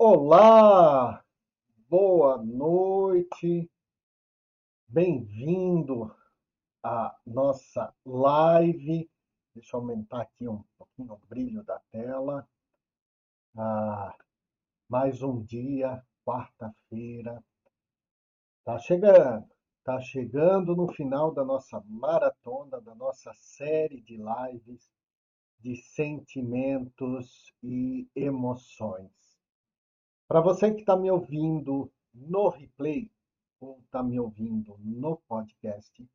Olá, boa noite, bem-vindo à nossa live. Deixa eu aumentar aqui um pouquinho o brilho da tela. Ah, mais um dia, quarta-feira. Tá chegando, tá chegando no final da nossa maratona, da nossa série de lives de sentimentos e emoções. Para você que está me ouvindo no replay ou está me ouvindo no podcast,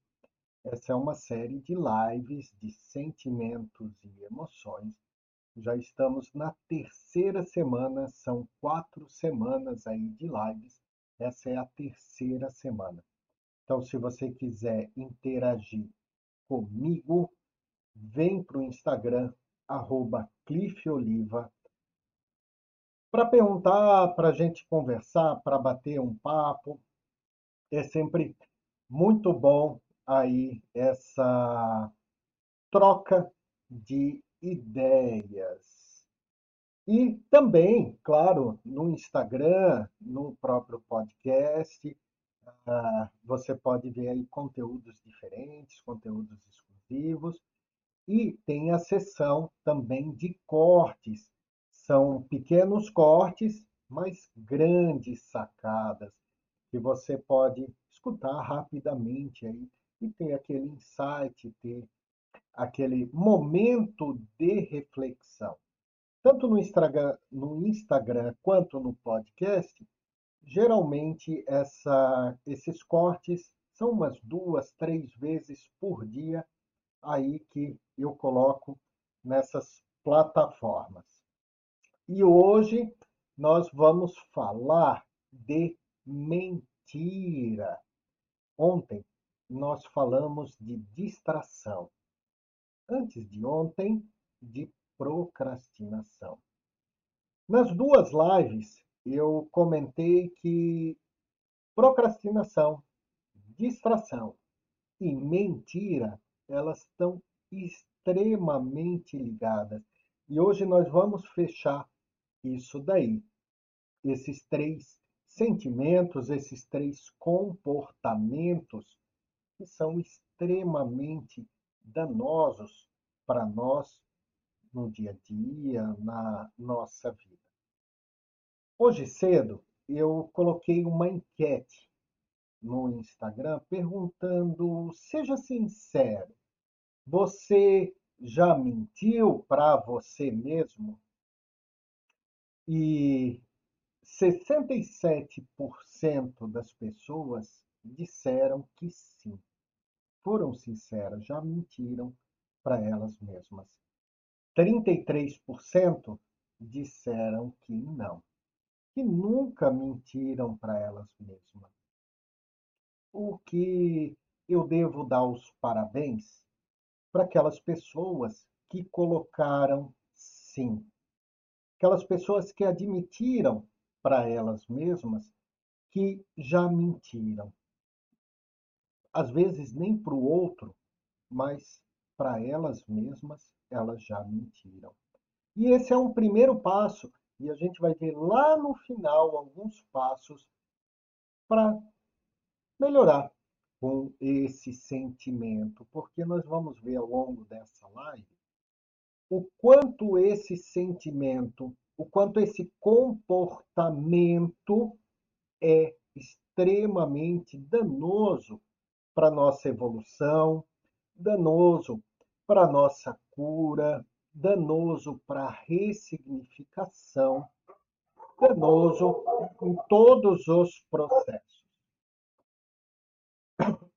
essa é uma série de lives de sentimentos e emoções. Já estamos na terceira semana, são quatro semanas aí de lives. Essa é a terceira semana. Então, se você quiser interagir comigo, vem para o Instagram, arroba clifeoliva, para perguntar, para a gente conversar, para bater um papo. É sempre muito bom aí essa troca de ideias. E também, claro, no Instagram, no próprio podcast, uh, você pode ver aí conteúdos diferentes, conteúdos exclusivos. E tem a seção também de cortes são pequenos cortes, mas grandes sacadas que você pode escutar rapidamente aí e ter aquele insight, ter aquele momento de reflexão. Tanto no Instagram, no Instagram quanto no podcast, geralmente essa, esses cortes são umas duas, três vezes por dia aí que eu coloco nessas plataformas. E hoje nós vamos falar de mentira. Ontem nós falamos de distração. Antes de ontem, de procrastinação. Nas duas lives, eu comentei que procrastinação, distração e mentira, elas estão extremamente ligadas. E hoje nós vamos fechar isso daí. Esses três sentimentos, esses três comportamentos que são extremamente danosos para nós no dia a dia, na nossa vida. Hoje cedo eu coloquei uma enquete no Instagram perguntando: seja sincero, você já mentiu para você mesmo e 67% das pessoas disseram que sim. Foram sinceras, já mentiram para elas mesmas. 33% disseram que não, que nunca mentiram para elas mesmas. O que eu devo dar os parabéns para aquelas pessoas que colocaram sim aquelas pessoas que admitiram para elas mesmas que já mentiram. Às vezes nem para o outro, mas para elas mesmas elas já mentiram. E esse é um primeiro passo, e a gente vai ver lá no final alguns passos para melhorar com esse sentimento, porque nós vamos ver ao longo dessa live o quanto esse sentimento, o quanto esse comportamento é extremamente danoso para a nossa evolução, danoso para a nossa cura, danoso para a ressignificação, danoso em todos os processos.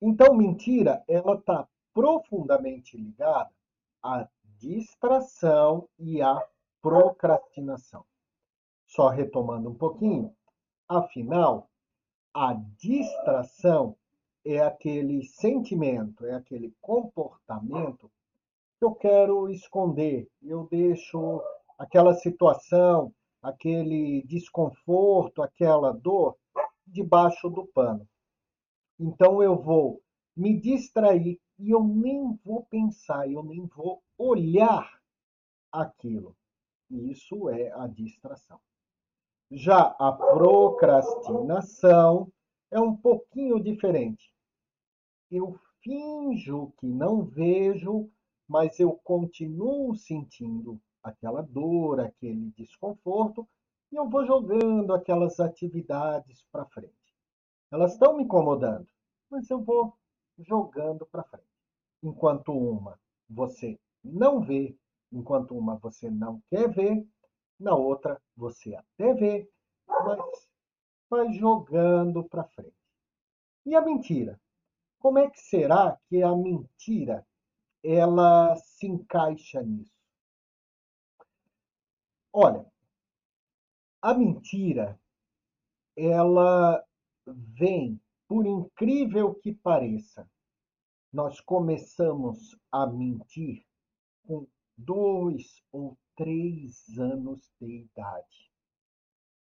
Então, mentira, ela está profundamente ligada à distração e a procrastinação. Só retomando um pouquinho, afinal, a distração é aquele sentimento, é aquele comportamento que eu quero esconder. Eu deixo aquela situação, aquele desconforto, aquela dor debaixo do pano. Então eu vou me distrair e eu nem vou pensar, eu nem vou olhar aquilo. Isso é a distração. Já a procrastinação é um pouquinho diferente. Eu finjo que não vejo, mas eu continuo sentindo aquela dor, aquele desconforto, e eu vou jogando aquelas atividades para frente. Elas estão me incomodando, mas eu vou jogando para frente. Enquanto uma você não vê, enquanto uma você não quer ver, na outra você até vê, mas vai jogando para frente. E a mentira? Como é que será que a mentira ela se encaixa nisso? Olha, a mentira ela vem, por incrível que pareça, nós começamos a mentir com dois ou três anos de idade.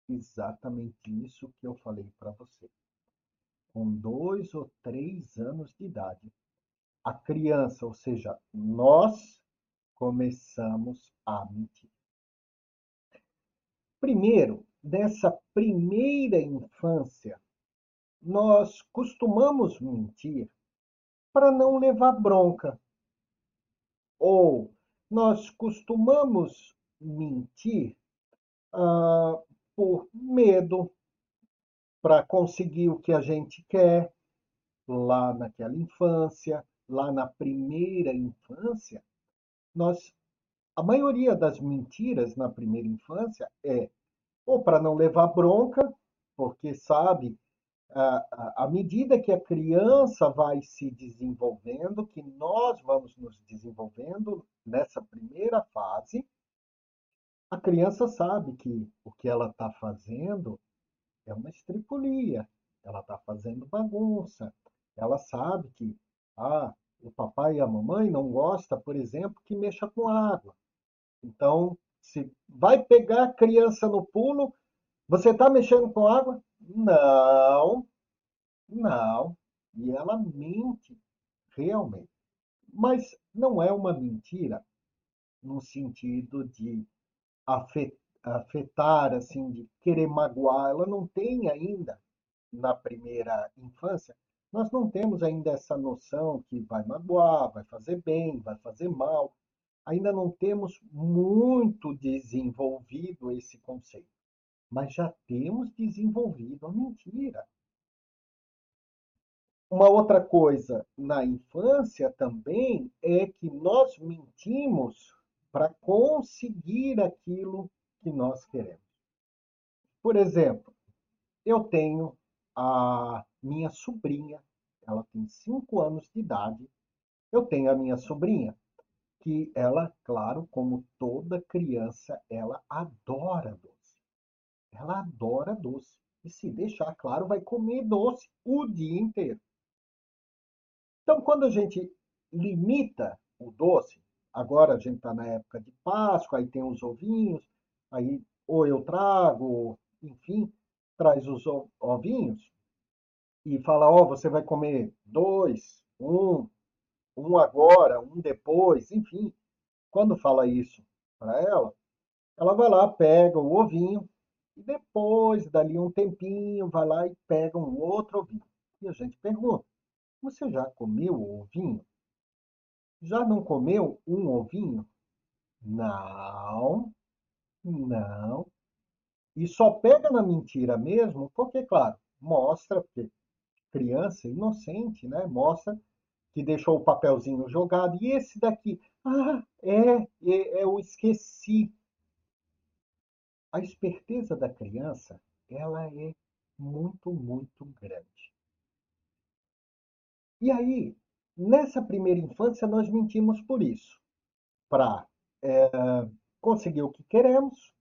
Exatamente isso que eu falei para você. Com dois ou três anos de idade, a criança, ou seja, nós, começamos a mentir. Primeiro, nessa primeira infância, nós costumamos mentir para não levar bronca. Ou nós costumamos mentir por medo para conseguir o que a gente quer lá naquela infância, lá na primeira infância, nós a maioria das mentiras na primeira infância é ou para não levar bronca, porque sabe à medida que a criança vai se desenvolvendo, que nós vamos nos desenvolvendo nessa primeira fase, a criança sabe que o que ela está fazendo é uma estripulia, ela está fazendo bagunça, ela sabe que ah, o papai e a mamãe não gostam, por exemplo, que mexa com água. Então, se vai pegar a criança no pulo, você está mexendo com água? Não, não. E ela mente realmente. Mas não é uma mentira no sentido de afetar, assim, de querer magoar. Ela não tem ainda, na primeira infância, nós não temos ainda essa noção que vai magoar, vai fazer bem, vai fazer mal. Ainda não temos muito desenvolvido esse conceito, mas já temos desenvolvido a mentira. Uma outra coisa na infância também é que nós mentimos para conseguir aquilo que nós queremos. Por exemplo, eu tenho a minha sobrinha, ela tem cinco anos de idade. Eu tenho a minha sobrinha, que ela, claro, como toda criança, ela adora doce. Ela adora doce. E se deixar claro, vai comer doce o dia inteiro. Então, quando a gente limita o doce, agora a gente está na época de Páscoa, aí tem os ovinhos, aí ou eu trago, enfim, traz os ovinhos e fala, ó, oh, você vai comer dois, um, um agora, um depois, enfim. Quando fala isso para ela, ela vai lá, pega o ovinho e depois, dali um tempinho, vai lá e pega um outro ovinho. E a gente pergunta: Você já comeu o ovinho? Já não comeu um ovinho? Não, não. E só pega na mentira mesmo, porque, claro, mostra, porque criança inocente, né? Mostra que deixou o papelzinho jogado. E esse daqui? Ah, é, é, eu esqueci. A esperteza da criança, ela é muito, muito grande. E aí, nessa primeira infância, nós mentimos por isso. Para é, conseguir o que queremos,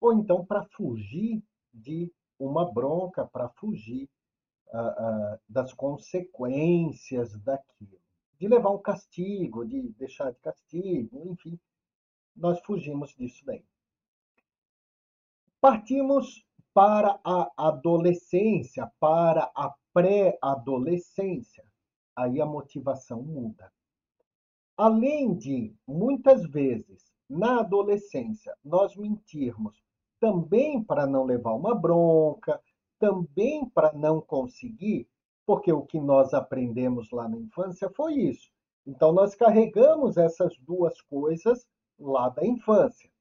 ou então para fugir de uma bronca, para fugir das consequências daquilo, de levar um castigo, de deixar de castigo, enfim, nós fugimos disso daí. Partimos para a adolescência, para a pré-adolescência. Aí a motivação muda. Além de, muitas vezes, na adolescência, nós mentirmos também para não levar uma bronca, também para não conseguir, porque o que nós aprendemos lá na infância foi isso. Então, nós carregamos essas duas coisas lá da infância.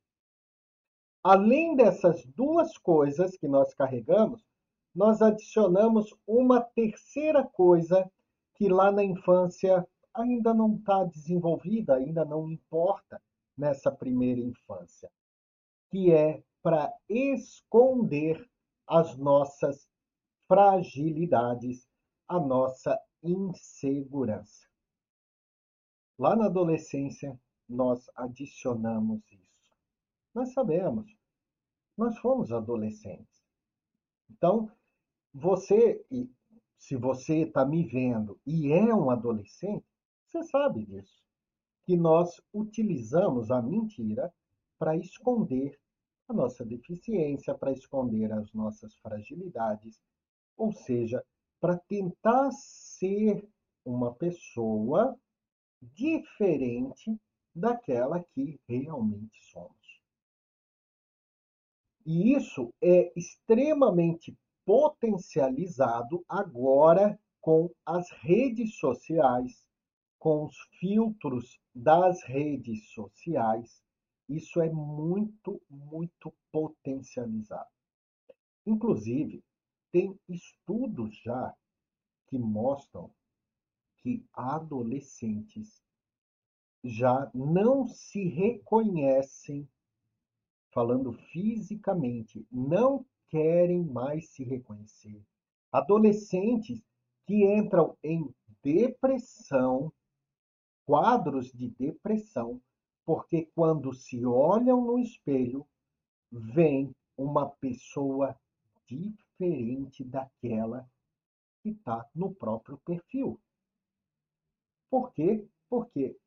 Além dessas duas coisas que nós carregamos, nós adicionamos uma terceira coisa que lá na infância ainda não está desenvolvida, ainda não importa nessa primeira infância, que é para esconder as nossas fragilidades, a nossa insegurança. Lá na adolescência, nós adicionamos isso. Nós sabemos, nós fomos adolescentes. Então, você, se você está me vendo e é um adolescente, você sabe disso. Que nós utilizamos a mentira para esconder a nossa deficiência, para esconder as nossas fragilidades, ou seja, para tentar ser uma pessoa diferente daquela que realmente somos. E isso é extremamente potencializado agora com as redes sociais, com os filtros das redes sociais. Isso é muito, muito potencializado. Inclusive, tem estudos já que mostram que adolescentes já não se reconhecem, falando fisicamente, não querem mais se reconhecer. Adolescentes que entram em depressão, quadros de depressão, porque quando se olham no espelho, vem uma pessoa diferente daquela que está no próprio perfil. Por quê? Porque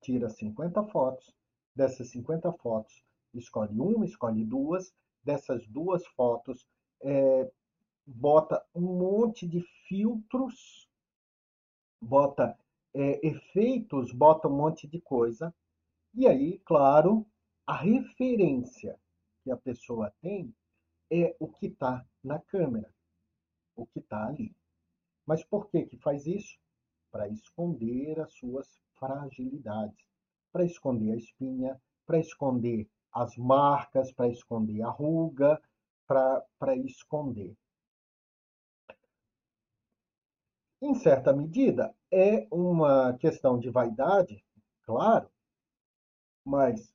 tira 50 fotos, dessas 50 fotos, escolhe uma, escolhe duas, dessas duas fotos, é, bota um monte de filtros, bota é, efeitos, bota um monte de coisa, e aí, claro, a referência que a pessoa tem é o que está na câmera, o que está ali. Mas por que que faz isso? Para esconder as suas fragilidades, para esconder a espinha, para esconder as marcas, para esconder a ruga, para esconder. Em certa medida, é uma questão de vaidade, claro, mas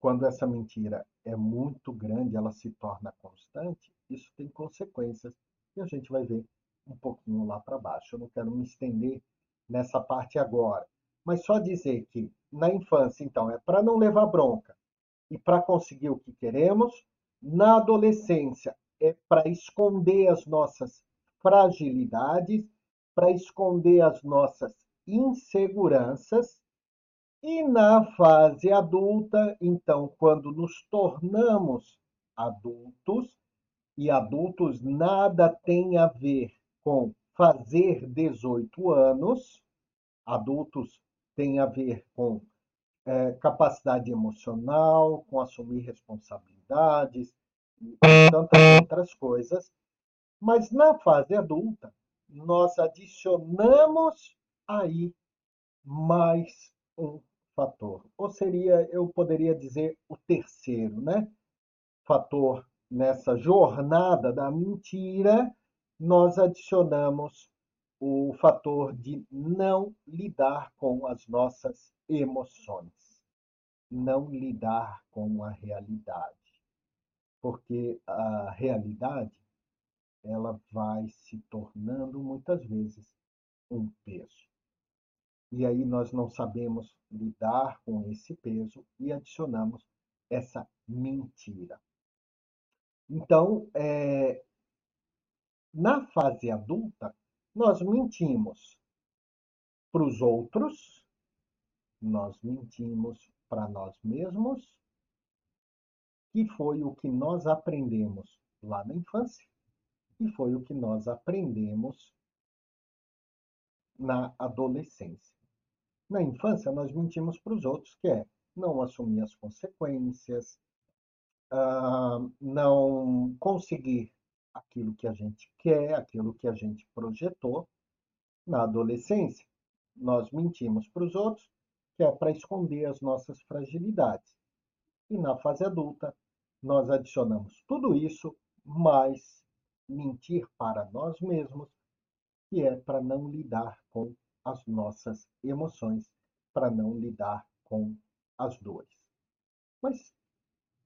quando essa mentira é muito grande, ela se torna constante, isso tem consequências e a gente vai ver um pouquinho lá para baixo. Eu não quero me estender nessa parte agora, mas só dizer que na infância, então, é para não levar bronca e para conseguir o que queremos. Na adolescência, é para esconder as nossas fragilidades, para esconder as nossas inseguranças. E na fase adulta, então, quando nos tornamos adultos, e adultos nada tem a ver com fazer 18 anos, adultos tem a ver com é, capacidade emocional, com assumir responsabilidades e tantas outras coisas. Mas na fase adulta, nós adicionamos aí mais um fator. Ou seria, eu poderia dizer, o terceiro, né? Fator nessa jornada da mentira, nós adicionamos o fator de não lidar com as nossas emoções, não lidar com a realidade, porque a realidade ela vai se tornando muitas vezes um peso. E aí nós não sabemos lidar com esse peso e adicionamos essa mentira. Então, é, na fase adulta, nós mentimos para os outros, nós mentimos para nós mesmos, que foi o que nós aprendemos lá na infância e foi o que nós aprendemos na adolescência. Na infância, nós mentimos para os outros, que é não assumir as consequências, uh, não conseguir aquilo que a gente quer, aquilo que a gente projetou na adolescência. Nós mentimos para os outros, que é para esconder as nossas fragilidades. E na fase adulta, nós adicionamos tudo isso, mais mentir para nós mesmos, que é para não lidar com as nossas emoções, para não lidar com as dores. Mas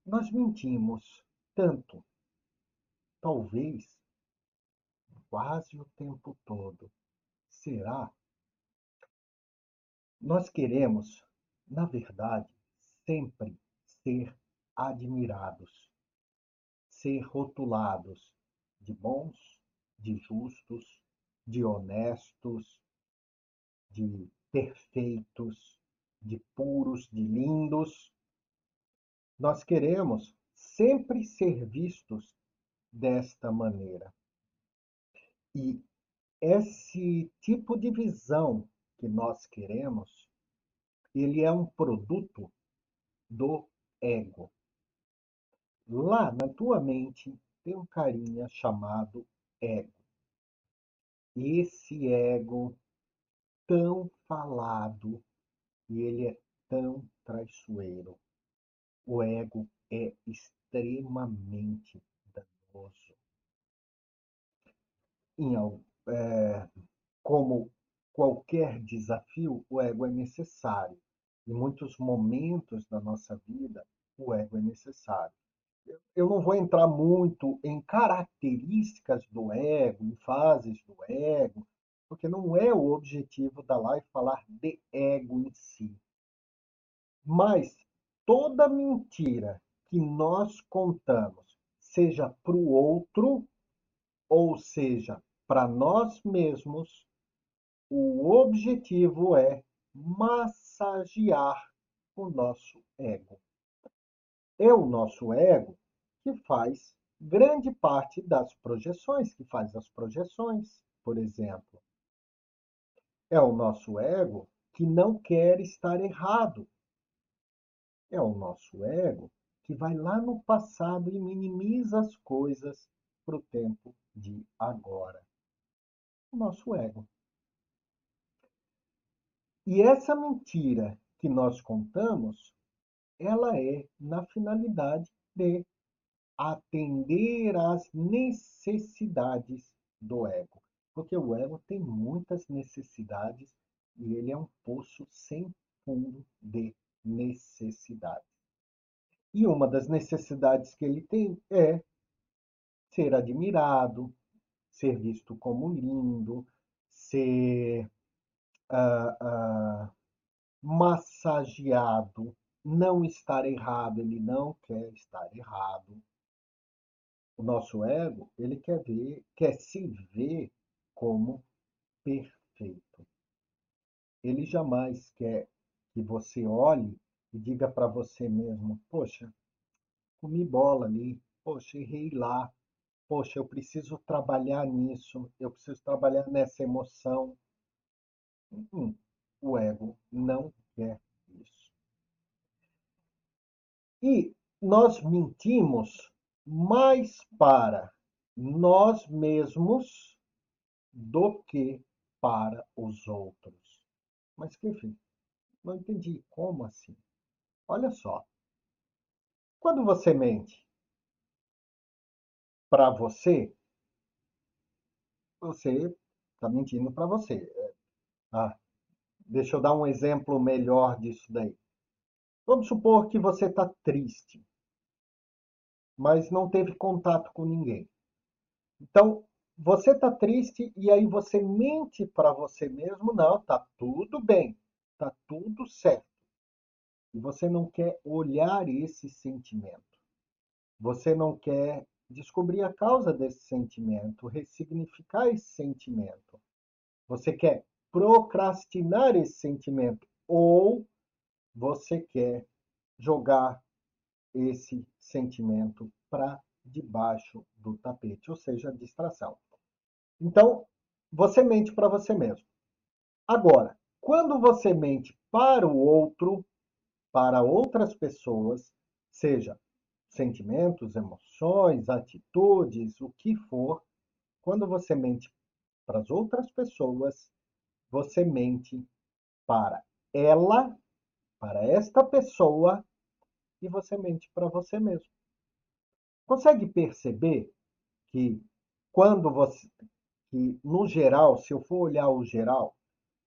nós mentimos tanto, talvez quase o tempo todo. Será? Nós queremos, na verdade, sempre ser admirados, ser rotulados de bons, de justos, de honestos, de perfeitos, de puros, de lindos. Nós queremos sempre ser vistos desta maneira. E esse tipo de visão que nós queremos, ele é um produto do ego. Lá na tua mente tem um carinha chamado ego. Esse ego tão falado e ele é tão traiçoeiro. O ego é extremamente Em, é, como qualquer desafio, o ego é necessário. Em muitos momentos da nossa vida, o ego é necessário. Eu não vou entrar muito em características do ego, em fases do ego, porque não é o objetivo da live falar de ego em si. Mas toda mentira que nós contamos, seja para o outro, ou seja, para nós mesmos, o objetivo é massagear o nosso ego. É o nosso ego que faz grande parte das projeções, que faz as projeções, por exemplo. É o nosso ego que não quer estar errado. É o nosso ego que vai lá no passado e minimiza as coisas para o tempo de agora. O nosso ego. E essa mentira que nós contamos, ela é na finalidade de atender às necessidades do ego porque o ego tem muitas necessidades e ele é um poço sem fundo de. E uma das necessidades que ele tem é ser admirado, ser visto como lindo, ser uh, uh, massageado, não estar errado, ele não quer estar errado. O nosso ego, ele quer ver, quer se ver como perfeito. Ele jamais quer que você olhe e diga para você mesmo: Poxa, comi bola ali, poxa, errei lá, poxa, eu preciso trabalhar nisso, eu preciso trabalhar nessa emoção. Hum, o ego não quer isso. E nós mentimos mais para nós mesmos do que para os outros. Mas, enfim, não entendi como assim. Olha só. Quando você mente para você, você está mentindo para você. Ah, deixa eu dar um exemplo melhor disso daí. Vamos supor que você está triste, mas não teve contato com ninguém. Então, você está triste e aí você mente para você mesmo, não, tá tudo bem, tá tudo certo. E você não quer olhar esse sentimento. Você não quer descobrir a causa desse sentimento, ressignificar esse sentimento. Você quer procrastinar esse sentimento ou você quer jogar esse sentimento para debaixo do tapete, ou seja, distração. Então, você mente para você mesmo. Agora, quando você mente para o outro, para outras pessoas, seja sentimentos, emoções, atitudes, o que for, quando você mente para as outras pessoas, você mente para ela, para esta pessoa, e você mente para você mesmo. Consegue perceber que quando você, que no geral, se eu for olhar o geral,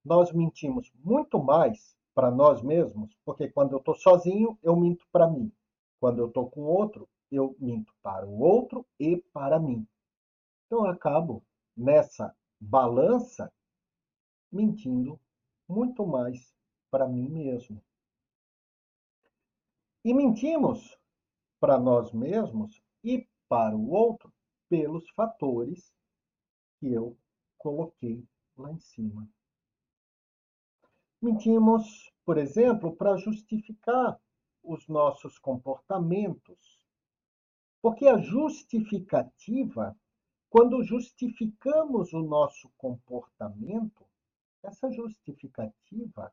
nós mentimos muito mais para nós mesmos, porque quando eu estou sozinho, eu minto para mim. Quando eu estou com outro, eu minto para o outro e para mim. Então eu acabo nessa balança mentindo muito mais para mim mesmo. E mentimos para nós mesmos e para o outro pelos fatores que eu coloquei lá em cima. Mentimos, por exemplo, para justificar os nossos comportamentos. Porque a justificativa, quando justificamos o nosso comportamento, essa justificativa,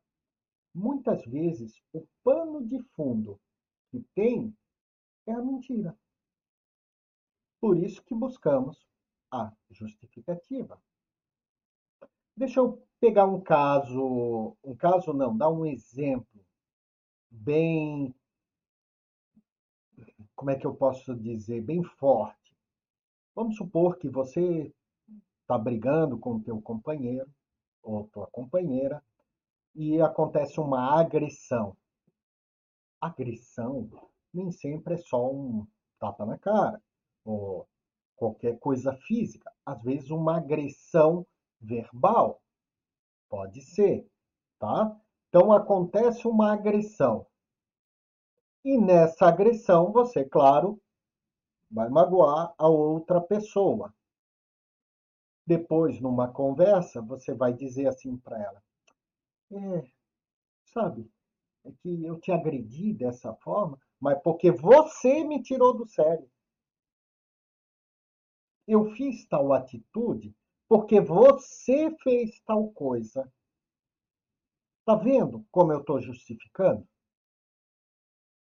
muitas vezes, o pano de fundo que tem é a mentira. Por isso que buscamos a justificativa. Deixa eu pegar um caso, um caso não, dar um exemplo bem, como é que eu posso dizer, bem forte. Vamos supor que você está brigando com o teu companheiro ou tua companheira e acontece uma agressão. Agressão nem sempre é só um tapa na cara ou qualquer coisa física. Às vezes uma agressão verbal. Pode ser, tá? Então acontece uma agressão. E nessa agressão você, claro, vai magoar a outra pessoa. Depois, numa conversa, você vai dizer assim para ela: É, sabe, é que eu te agredi dessa forma, mas porque você me tirou do sério. Eu fiz tal atitude porque você fez tal coisa. Tá vendo como eu estou justificando?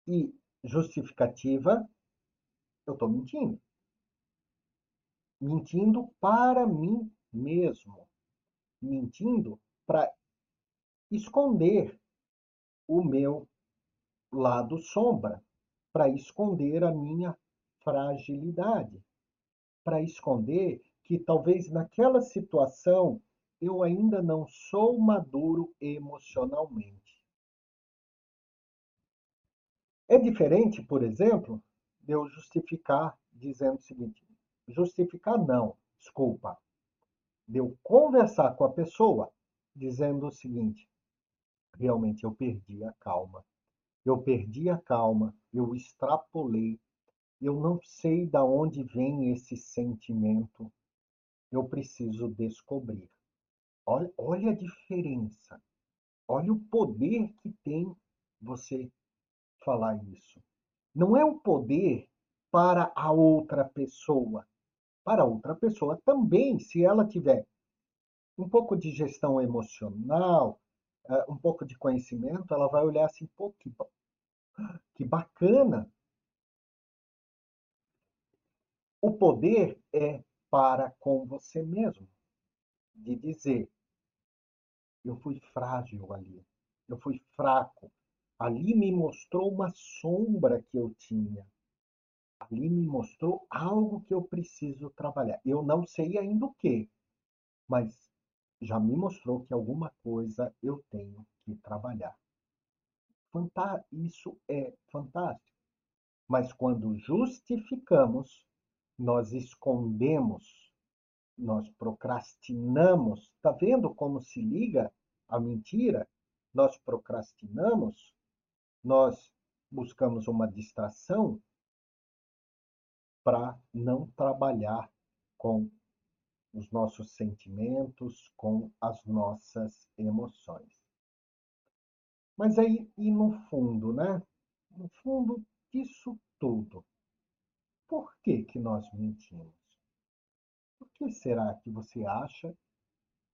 E justificativa, eu estou mentindo. Mentindo para mim mesmo. Mentindo para esconder o meu lado sombra, para esconder a minha fragilidade, para esconder que talvez naquela situação eu ainda não sou maduro emocionalmente. É diferente, por exemplo, de eu justificar dizendo o seguinte: justificar não, desculpa. De eu conversar com a pessoa dizendo o seguinte: realmente eu perdi a calma. Eu perdi a calma, eu extrapolei, eu não sei da onde vem esse sentimento, eu preciso descobrir. Olha, olha a diferença. Olha o poder que tem você falar isso. Não é um poder para a outra pessoa. Para a outra pessoa também, se ela tiver um pouco de gestão emocional, eh, um pouco de conhecimento, ela vai olhar assim, pô, que, que bacana. O poder é para com você mesmo, de dizer: eu fui frágil ali, eu fui fraco, ali me mostrou uma sombra que eu tinha, ali me mostrou algo que eu preciso trabalhar. Eu não sei ainda o que, mas já me mostrou que alguma coisa eu tenho que trabalhar. Isso é fantástico. Mas quando justificamos, nós escondemos, nós procrastinamos. Está vendo como se liga a mentira? Nós procrastinamos, nós buscamos uma distração para não trabalhar com os nossos sentimentos, com as nossas emoções. Mas aí, e no fundo, né? No fundo disso tudo, por que, que nós mentimos? Por que será que você acha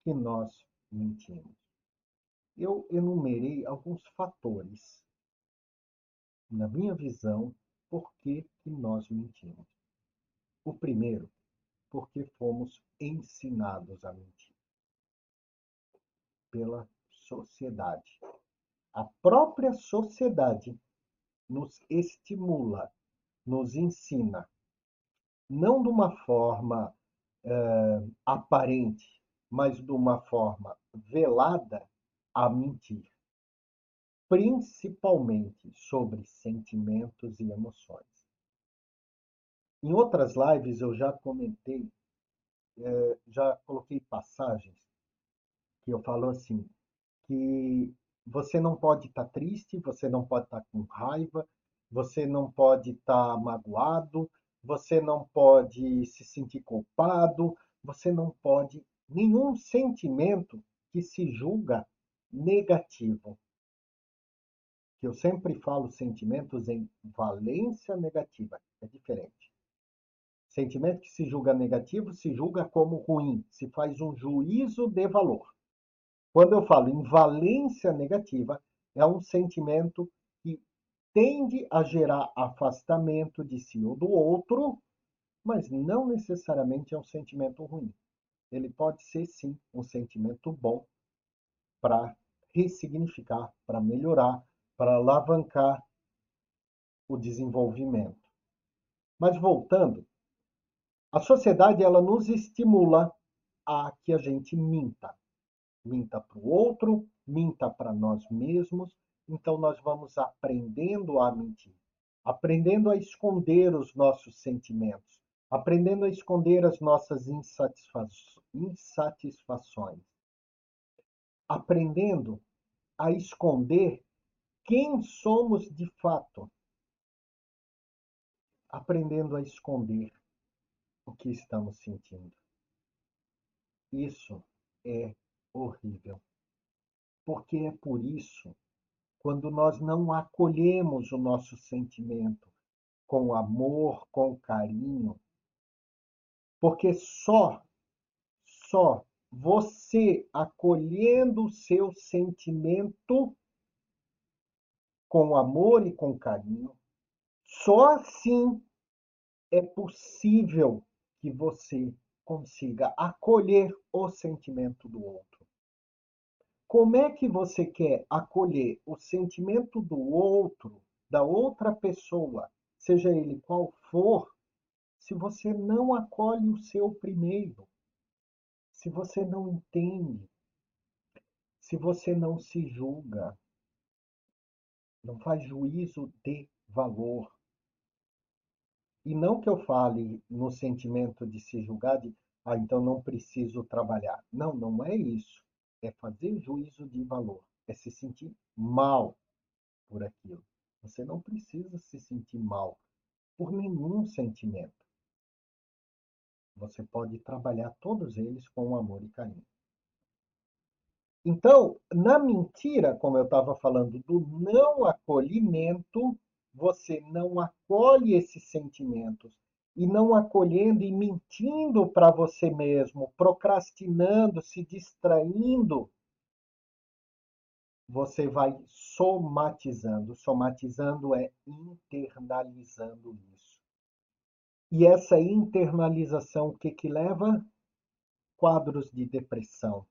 que nós mentimos? Eu enumerei alguns fatores, na minha visão, por que, que nós mentimos. O primeiro, porque fomos ensinados a mentir pela sociedade. A própria sociedade nos estimula, nos ensina, não de uma forma uh, aparente, mas de uma forma velada, a mentir, principalmente sobre sentimentos e emoções. Em outras lives eu já comentei, uh, já coloquei passagens que eu falo assim, que você não pode estar tá triste, você não pode estar tá com raiva, você não pode estar tá magoado, você não pode se sentir culpado, você não pode nenhum sentimento que se julga negativo. Eu sempre falo sentimentos em valência negativa, é diferente. Sentimento que se julga negativo se julga como ruim, se faz um juízo de valor. Quando eu falo em valência negativa, é um sentimento que tende a gerar afastamento de si ou do outro, mas não necessariamente é um sentimento ruim. Ele pode ser, sim, um sentimento bom para ressignificar, para melhorar, para alavancar o desenvolvimento. Mas voltando, a sociedade ela nos estimula a que a gente minta minta para o outro, minta para nós mesmos. Então, nós vamos aprendendo a mentir, aprendendo a esconder os nossos sentimentos, aprendendo a esconder as nossas insatisfações, aprendendo a esconder quem somos de fato, aprendendo a esconder o que estamos sentindo. Isso é horrível. Porque é por isso, quando nós não acolhemos o nosso sentimento com amor, com carinho, porque só, só você acolhendo o seu sentimento com amor e com carinho, só assim é possível que você consiga acolher o sentimento do outro. Como é que você quer acolher o sentimento do outro, da outra pessoa, seja ele qual for, se você não acolhe o seu primeiro? Se você não entende? Se você não se julga? Não faz juízo de valor. E não que eu fale no sentimento de se julgar de, ah, então não preciso trabalhar. Não, não é isso é fazer juízo de valor, é se sentir mal por aquilo. Você não precisa se sentir mal por nenhum sentimento. Você pode trabalhar todos eles com amor e carinho. Então, na mentira, como eu estava falando, do não acolhimento, você não acolhe esses sentimentos. E não acolhendo e mentindo para você mesmo, procrastinando, se distraindo, você vai somatizando. Somatizando é internalizando isso. E essa internalização, o que que leva? Quadros de depressão,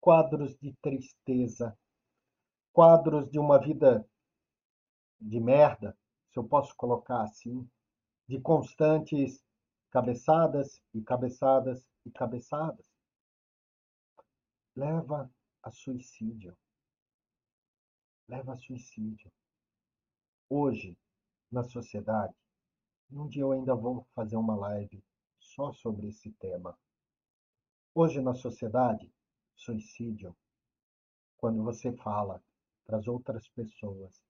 quadros de tristeza, quadros de uma vida de merda, se eu posso colocar assim, de constantes cabeçadas e cabeçadas e cabeçadas, leva a suicídio. Leva a suicídio. Hoje, na sociedade, um dia eu ainda vou fazer uma live só sobre esse tema. Hoje, na sociedade, suicídio, quando você fala para as outras pessoas,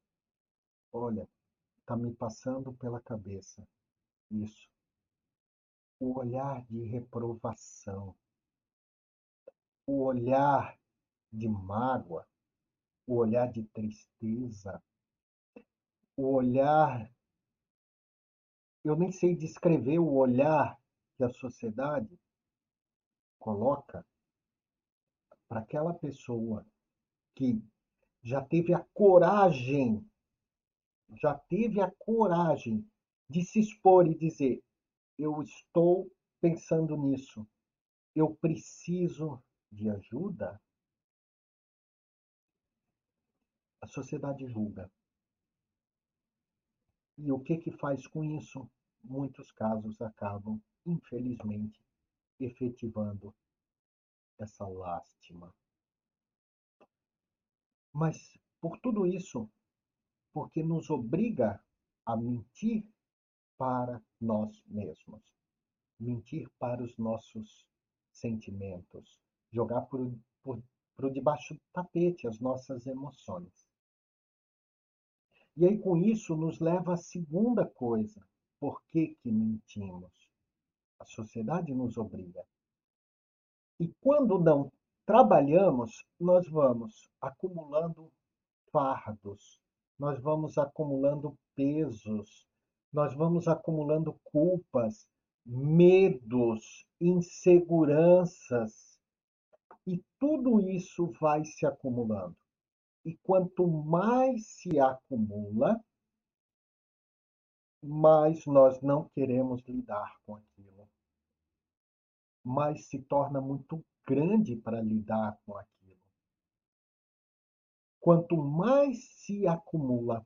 olha, está me passando pela cabeça isso. O olhar de reprovação, o olhar de mágoa, o olhar de tristeza, o olhar. Eu nem sei descrever o olhar que a sociedade coloca para aquela pessoa que já teve a coragem já teve a coragem de se expor e dizer: eu estou pensando nisso, eu preciso de ajuda? A sociedade julga. E o que que faz com isso? Muitos casos acabam, infelizmente, efetivando essa lástima. Mas por tudo isso, porque nos obriga a mentir para nós mesmos, mentir para os nossos sentimentos, jogar por, por, por debaixo do tapete as nossas emoções. E aí, com isso, nos leva à segunda coisa. Por que, que mentimos? A sociedade nos obriga. E quando não trabalhamos, nós vamos acumulando fardos, nós vamos acumulando pesos, nós vamos acumulando culpas, medos, inseguranças, e tudo isso vai se acumulando. E quanto mais se acumula, mais nós não queremos lidar com aquilo. Mais se torna muito grande para lidar com aquilo. Quanto mais se acumula,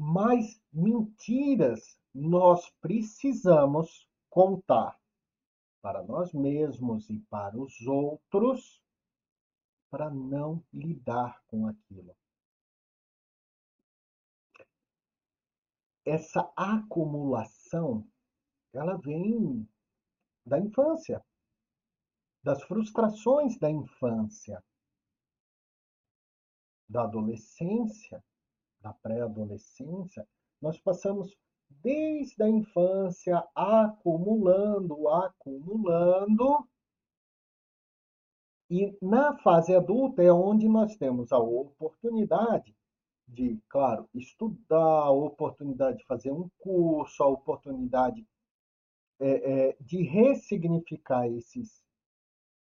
mais mentiras nós precisamos contar para nós mesmos e para os outros para não lidar com aquilo. Essa acumulação, ela vem da infância, das frustrações da infância da adolescência, da pré-adolescência, nós passamos desde a infância acumulando, acumulando, e na fase adulta é onde nós temos a oportunidade de, claro, estudar, a oportunidade de fazer um curso, a oportunidade é, é, de ressignificar esses,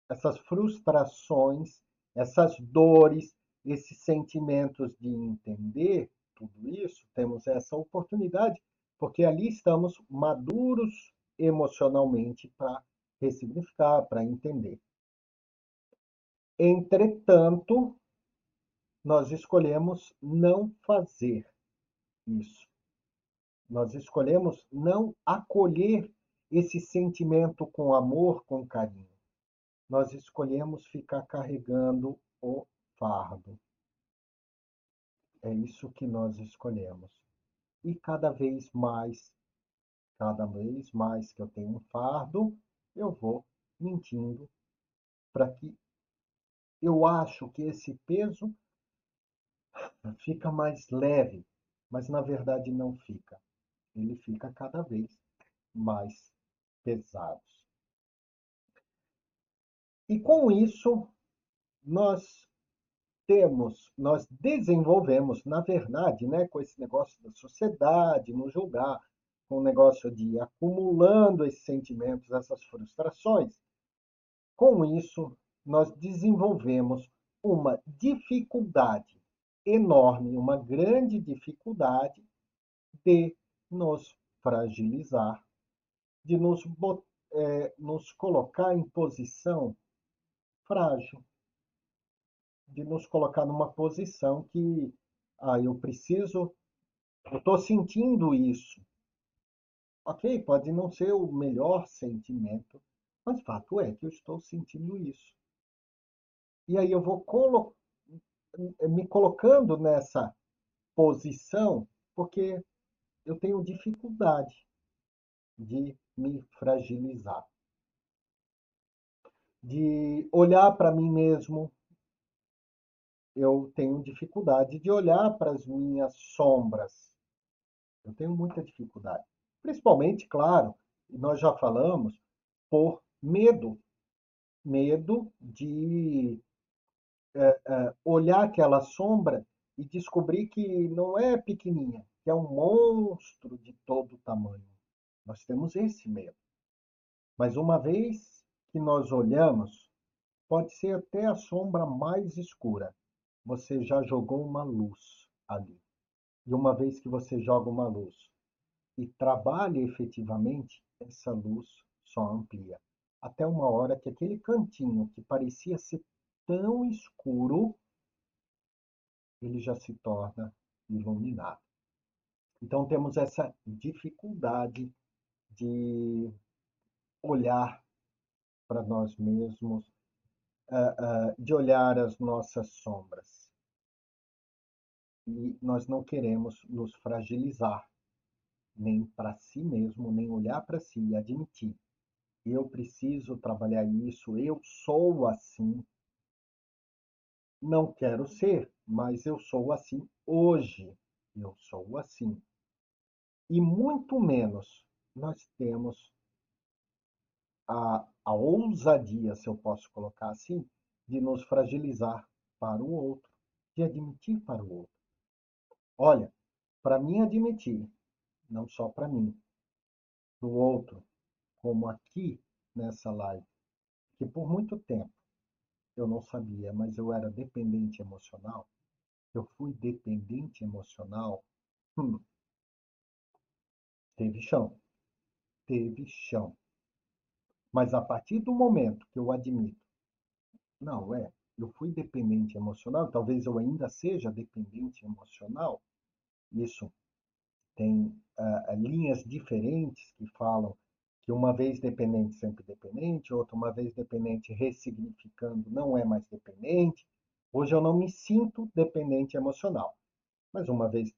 essas frustrações, essas dores, esses sentimentos de entender tudo isso, temos essa oportunidade, porque ali estamos maduros emocionalmente para ressignificar, para entender. Entretanto, nós escolhemos não fazer isso. Nós escolhemos não acolher esse sentimento com amor, com carinho. Nós escolhemos ficar carregando o fardo. É isso que nós escolhemos. E cada vez mais, cada vez mais que eu tenho um fardo, eu vou mentindo para que eu acho que esse peso fica mais leve, mas na verdade não fica. Ele fica cada vez mais pesado. E com isso, nós temos, nós desenvolvemos, na verdade, né, com esse negócio da sociedade, no julgar, com o negócio de acumulando esses sentimentos, essas frustrações, com isso nós desenvolvemos uma dificuldade enorme, uma grande dificuldade de nos fragilizar, de nos, é, nos colocar em posição frágil de nos colocar numa posição que, ah, eu preciso, eu estou sentindo isso. Ok, pode não ser o melhor sentimento, mas fato é que eu estou sentindo isso. E aí eu vou colo me colocando nessa posição porque eu tenho dificuldade de me fragilizar, de olhar para mim mesmo eu tenho dificuldade de olhar para as minhas sombras. Eu tenho muita dificuldade. Principalmente, claro, nós já falamos, por medo. Medo de é, é, olhar aquela sombra e descobrir que não é pequenininha, que é um monstro de todo tamanho. Nós temos esse medo. Mas uma vez que nós olhamos, pode ser até a sombra mais escura você já jogou uma luz ali. E uma vez que você joga uma luz e trabalha efetivamente, essa luz só amplia. Até uma hora que aquele cantinho que parecia ser tão escuro, ele já se torna iluminado. Então temos essa dificuldade de olhar para nós mesmos, de olhar as nossas sombras. E nós não queremos nos fragilizar, nem para si mesmo, nem olhar para si e admitir. Eu preciso trabalhar isso, eu sou assim. Não quero ser, mas eu sou assim hoje. Eu sou assim. E muito menos nós temos a, a ousadia, se eu posso colocar assim, de nos fragilizar para o outro, de admitir para o outro. Olha, para mim admitir, não só para mim, para o outro, como aqui nessa live, que por muito tempo eu não sabia, mas eu era dependente emocional. Eu fui dependente emocional. Hum, teve chão. Teve chão. Mas a partir do momento que eu admito, não, é, eu fui dependente emocional, talvez eu ainda seja dependente emocional, isso tem uh, linhas diferentes que falam que uma vez dependente, sempre dependente, outra uma vez dependente, ressignificando, não é mais dependente. Hoje eu não me sinto dependente emocional. Mas uma vez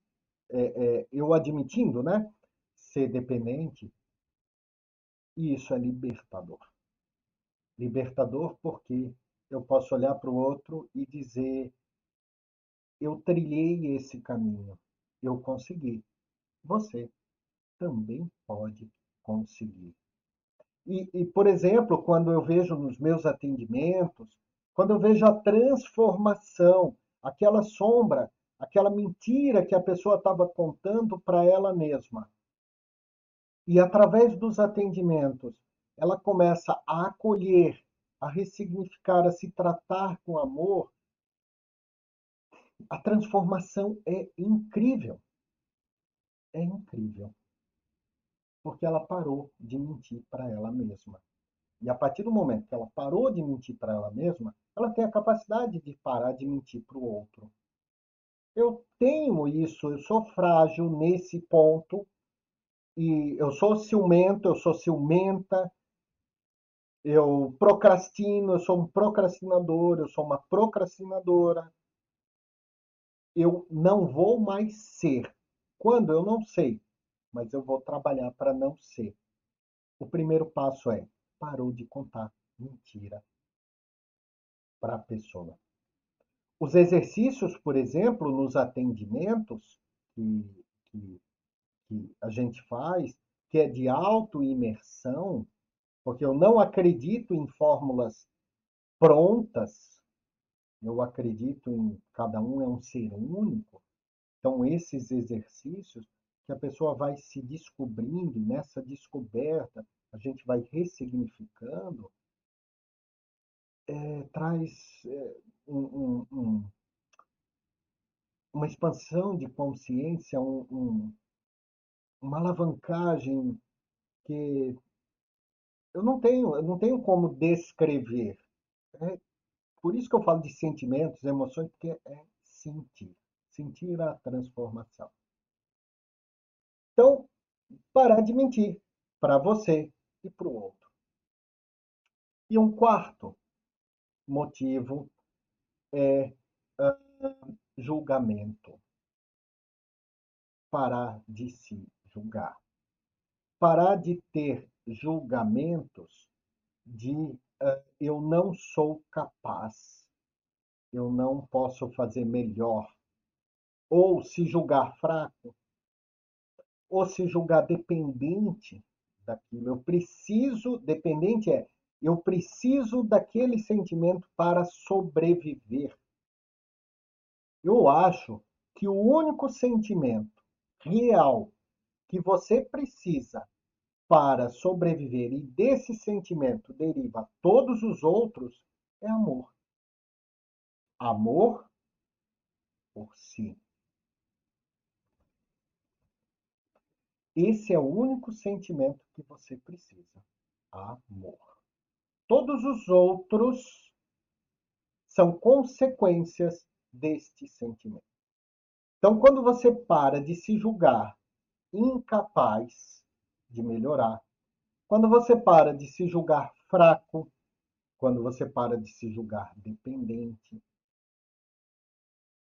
é, é, eu admitindo, né, ser dependente, isso é libertador. Libertador porque eu posso olhar para o outro e dizer: eu trilhei esse caminho, eu consegui. Você também pode conseguir. E, e, por exemplo, quando eu vejo nos meus atendimentos, quando eu vejo a transformação, aquela sombra, aquela mentira que a pessoa estava contando para ela mesma, e através dos atendimentos, ela começa a acolher, a ressignificar, a se tratar com amor, a transformação é incrível. É incrível. Porque ela parou de mentir para ela mesma. E a partir do momento que ela parou de mentir para ela mesma, ela tem a capacidade de parar de mentir para o outro. Eu tenho isso, eu sou frágil nesse ponto e eu sou ciumento, eu sou ciumenta, eu procrastino, eu sou um procrastinador, eu sou uma procrastinadora. Eu não vou mais ser. Quando eu não sei, mas eu vou trabalhar para não ser. O primeiro passo é parou de contar mentira para a pessoa. Os exercícios, por exemplo, nos atendimentos que, que que a gente faz, que é de auto-imersão, porque eu não acredito em fórmulas prontas, eu acredito em cada um é um ser único. Então, esses exercícios que a pessoa vai se descobrindo, nessa descoberta, a gente vai ressignificando, é, traz é, um, um, um, uma expansão de consciência, um, uma alavancagem que eu não tenho, eu não tenho como descrever. É por isso que eu falo de sentimentos, emoções, porque é sentir, sentir a transformação. Então, parar de mentir para você e para o outro. E um quarto motivo é uh, julgamento. Parar de se julgar. Parar de ter julgamentos de uh, eu não sou capaz, eu não posso fazer melhor, ou se julgar fraco, ou se julgar dependente daquilo. Eu preciso, dependente é, eu preciso daquele sentimento para sobreviver. Eu acho que o único sentimento real que você precisa para sobreviver e desse sentimento deriva todos os outros é amor. Amor por si. Esse é o único sentimento que você precisa: amor. Todos os outros são consequências deste sentimento. Então, quando você para de se julgar incapaz de melhorar, quando você para de se julgar fraco, quando você para de se julgar dependente,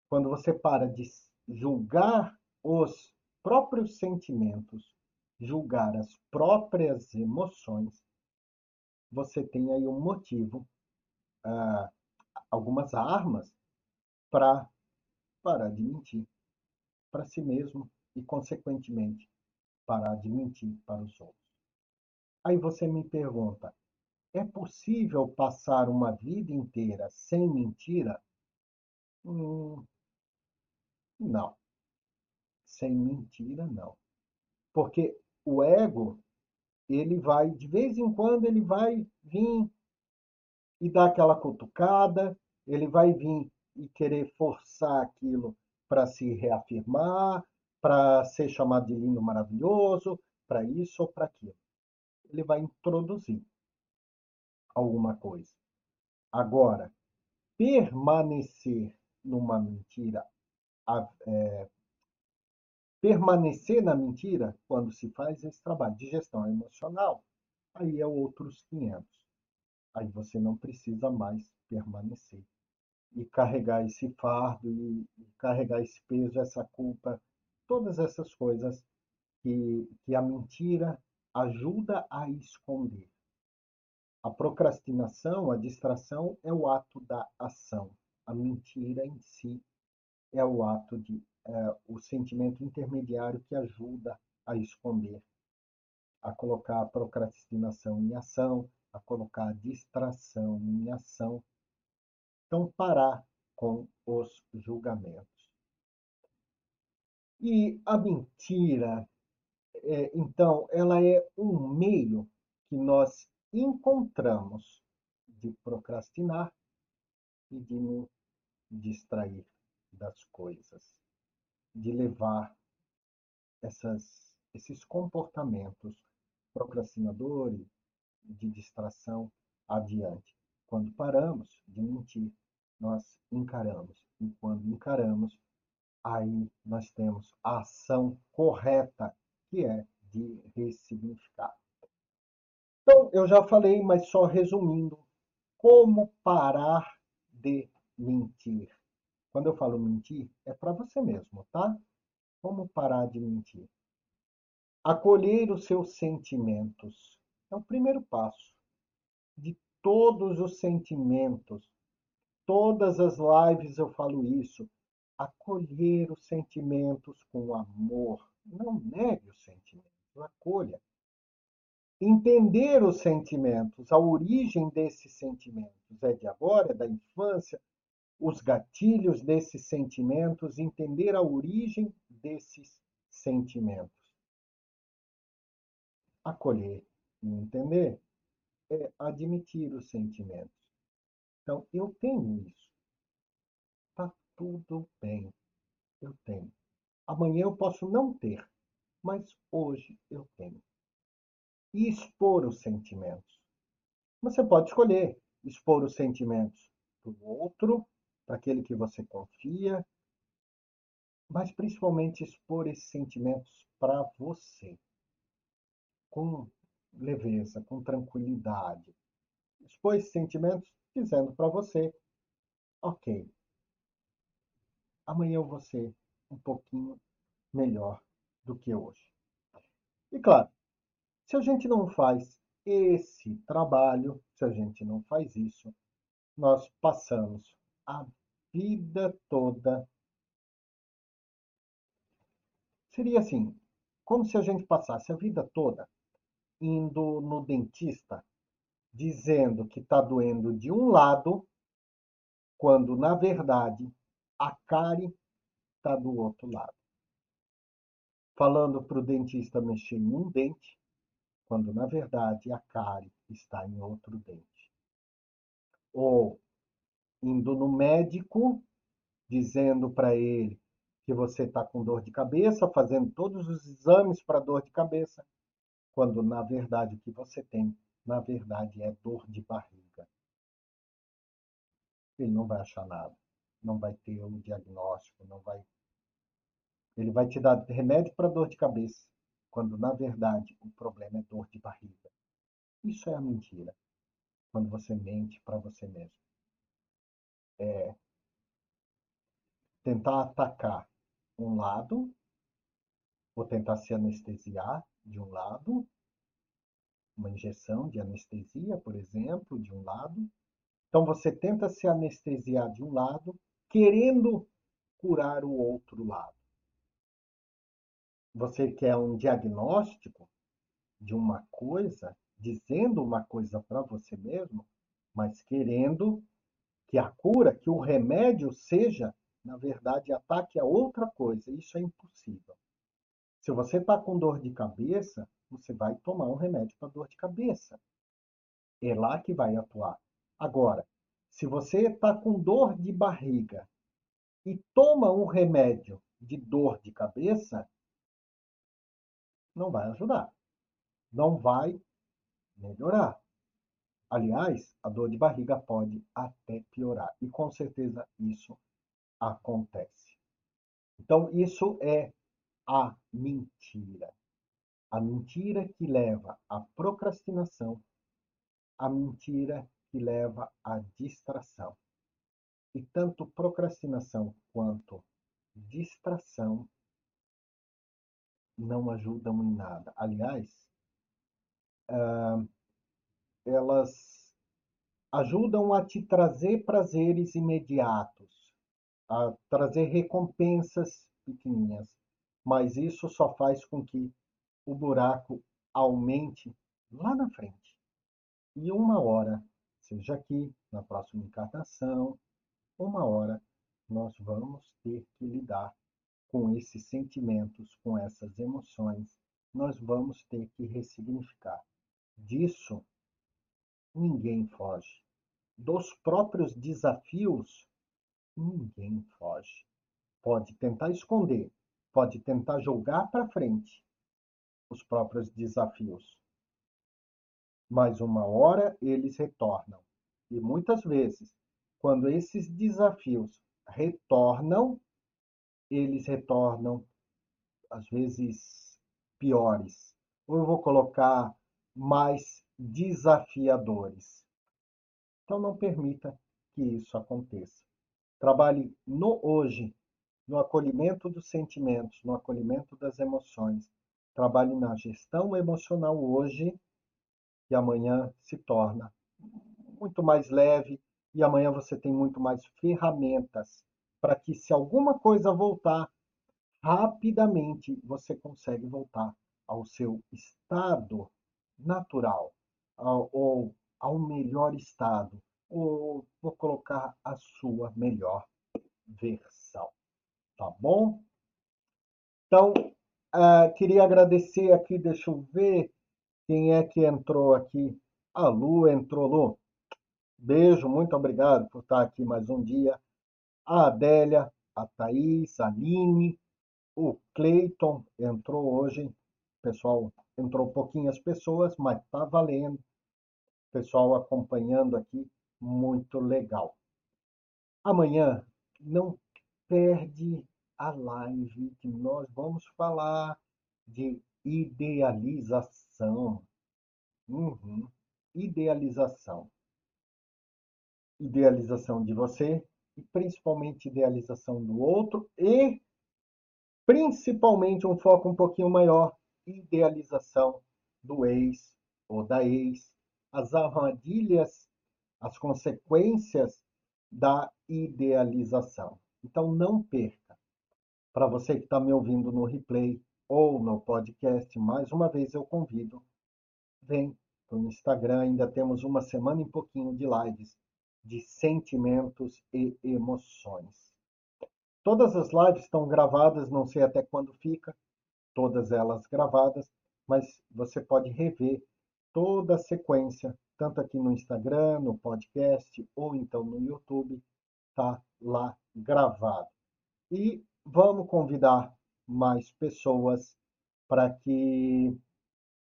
quando você para de julgar os próprios sentimentos, julgar as próprias emoções, você tem aí um motivo, ah, algumas armas para parar de mentir para si mesmo e, consequentemente, parar de mentir para os outros. Aí você me pergunta: é possível passar uma vida inteira sem mentira? Hum, não. Sem mentira, não. Porque o ego, ele vai, de vez em quando, ele vai vir e dar aquela cutucada, ele vai vir e querer forçar aquilo para se reafirmar, para ser chamado de lindo maravilhoso, para isso ou para aquilo. Ele vai introduzir alguma coisa. Agora, permanecer numa mentira, é, permanecer na mentira, quando se faz esse trabalho de gestão emocional, aí é outros 500. Aí você não precisa mais permanecer e carregar esse fardo e, carregar esse peso, essa culpa, todas essas coisas que, que a mentira ajuda a esconder. A procrastinação, a distração é o ato da ação. A mentira em si é o ato de é, o sentimento intermediário que ajuda a esconder, a colocar a procrastinação em ação, a colocar a distração em ação então, parar com os julgamentos. E a mentira, é, então, ela é um meio que nós encontramos de procrastinar e de nos distrair das coisas, de levar essas, esses comportamentos procrastinadores, de distração adiante. Quando paramos de mentir, nós encaramos. E quando encaramos, aí nós temos a ação correta, que é de ressignificar. Então, eu já falei, mas só resumindo, como parar de mentir. Quando eu falo mentir, é para você mesmo, tá? Como parar de mentir? Acolher os seus sentimentos é o primeiro passo de todos os sentimentos todas as lives eu falo isso. Acolher os sentimentos com amor. Não negue os sentimentos, acolha. Entender os sentimentos, a origem desses sentimentos. É de agora, é da infância, os gatilhos desses sentimentos, entender a origem desses sentimentos. Acolher e entender é admitir os sentimentos. Então, eu tenho isso. Tudo bem. Eu tenho. Amanhã eu posso não ter, mas hoje eu tenho. E expor os sentimentos. Você pode escolher expor os sentimentos para o outro, para aquele que você confia, mas principalmente expor esses sentimentos para você, com leveza, com tranquilidade. Expor esses sentimentos dizendo para você, ok, amanhã eu vou ser um pouquinho melhor do que hoje. E claro, se a gente não faz esse trabalho, se a gente não faz isso, nós passamos a vida toda. Seria assim, como se a gente passasse a vida toda indo no dentista dizendo que está doendo de um lado, quando na verdade a cárie está do outro lado. Falando para o dentista mexer em um dente, quando na verdade a cárie está em outro dente. Ou indo no médico, dizendo para ele que você está com dor de cabeça, fazendo todos os exames para dor de cabeça, quando na verdade o que você tem, na verdade, é dor de barriga. Ele não vai achar nada, não vai ter um diagnóstico, não vai. Ele vai te dar remédio para dor de cabeça, quando na verdade o problema é dor de barriga. Isso é a mentira. Quando você mente para você mesmo. É tentar atacar um lado, ou tentar se anestesiar de um lado, uma injeção de anestesia, por exemplo, de um lado. Então você tenta se anestesiar de um lado, querendo curar o outro lado. Você quer um diagnóstico de uma coisa, dizendo uma coisa para você mesmo, mas querendo que a cura, que o remédio seja na verdade, ataque a outra coisa. Isso é impossível. Se você está com dor de cabeça, você vai tomar um remédio para dor de cabeça. É lá que vai atuar. Agora, se você está com dor de barriga e toma um remédio de dor de cabeça, não vai ajudar. Não vai melhorar. Aliás, a dor de barriga pode até piorar. E com certeza isso acontece. Então, isso é a mentira. A mentira que leva à procrastinação, a mentira que leva à distração. E tanto procrastinação quanto distração não ajudam em nada. Aliás, elas ajudam a te trazer prazeres imediatos a trazer recompensas pequenininhas, mas isso só faz com que o buraco aumente lá na frente. E uma hora, seja aqui, na próxima encarnação, uma hora nós vamos ter que lidar com esses sentimentos, com essas emoções, nós vamos ter que ressignificar. Disso, ninguém foge. Dos próprios desafios Ninguém foge. Pode tentar esconder, pode tentar jogar para frente os próprios desafios. Mas uma hora eles retornam. E muitas vezes, quando esses desafios retornam, eles retornam, às vezes, piores. Ou eu vou colocar mais desafiadores. Então, não permita que isso aconteça. Trabalhe no hoje, no acolhimento dos sentimentos, no acolhimento das emoções. Trabalhe na gestão emocional hoje, e amanhã se torna muito mais leve, e amanhã você tem muito mais ferramentas para que, se alguma coisa voltar, rapidamente você consegue voltar ao seu estado natural, ou ao melhor estado, ou vou colocar a sua melhor versão. Tá bom? Então, uh, queria agradecer aqui, deixa eu ver quem é que entrou aqui. A Lu entrou, Lu. Beijo, muito obrigado por estar aqui mais um dia. A Adélia, a Thaís, a Aline, o Cleiton entrou hoje. Pessoal, entrou pouquinhas pessoas, mas tá valendo. Pessoal acompanhando aqui muito legal. Amanhã não perde a live que nós vamos falar de idealização. Uhum. Idealização. Idealização de você e principalmente idealização do outro e principalmente um foco um pouquinho maior, idealização do ex ou da ex, as armadilhas as consequências da idealização. Então, não perca. Para você que está me ouvindo no replay ou no podcast, mais uma vez eu convido, vem para o Instagram, ainda temos uma semana e pouquinho de lives de sentimentos e emoções. Todas as lives estão gravadas, não sei até quando fica, todas elas gravadas, mas você pode rever toda a sequência tanto aqui no Instagram, no podcast ou então no YouTube, tá lá gravado. E vamos convidar mais pessoas para que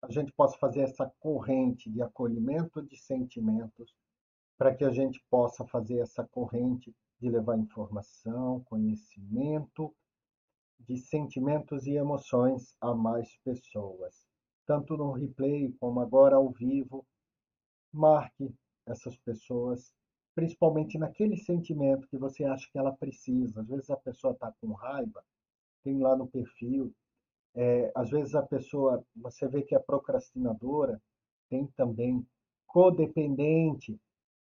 a gente possa fazer essa corrente de acolhimento de sentimentos, para que a gente possa fazer essa corrente de levar informação, conhecimento, de sentimentos e emoções a mais pessoas, tanto no replay como agora ao vivo. Marque essas pessoas, principalmente naquele sentimento que você acha que ela precisa. Às vezes a pessoa está com raiva, tem lá no perfil. É, às vezes a pessoa, você vê que é procrastinadora, tem também codependente.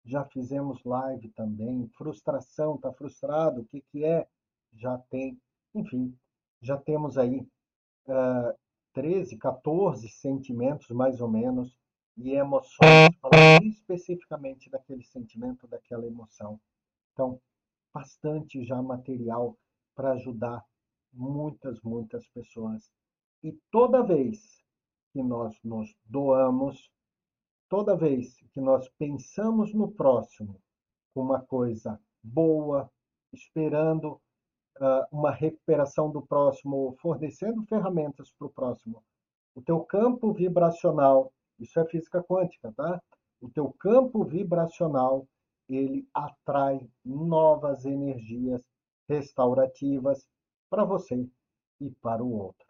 Já fizemos live também. Frustração, está frustrado, o que, que é? Já tem. Enfim, já temos aí uh, 13, 14 sentimentos, mais ou menos, e emoções, falando especificamente daquele sentimento, daquela emoção. Então, bastante já material para ajudar muitas, muitas pessoas. E toda vez que nós nos doamos, toda vez que nós pensamos no próximo com uma coisa boa, esperando uh, uma recuperação do próximo, fornecendo ferramentas para o próximo, o teu campo vibracional isso é física quântica, tá? O teu campo vibracional, ele atrai novas energias restaurativas para você e para o outro.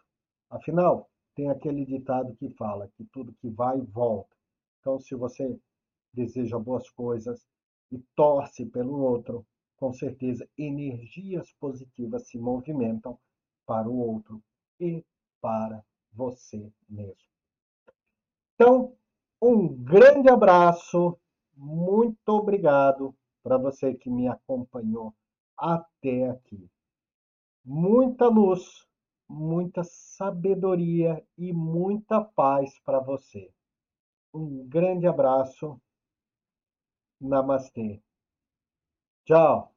Afinal, tem aquele ditado que fala que tudo que vai volta. Então, se você deseja boas coisas e torce pelo outro, com certeza energias positivas se movimentam para o outro e para você mesmo. Então, um grande abraço, muito obrigado para você que me acompanhou até aqui. Muita luz, muita sabedoria e muita paz para você. Um grande abraço. Namastê. Tchau.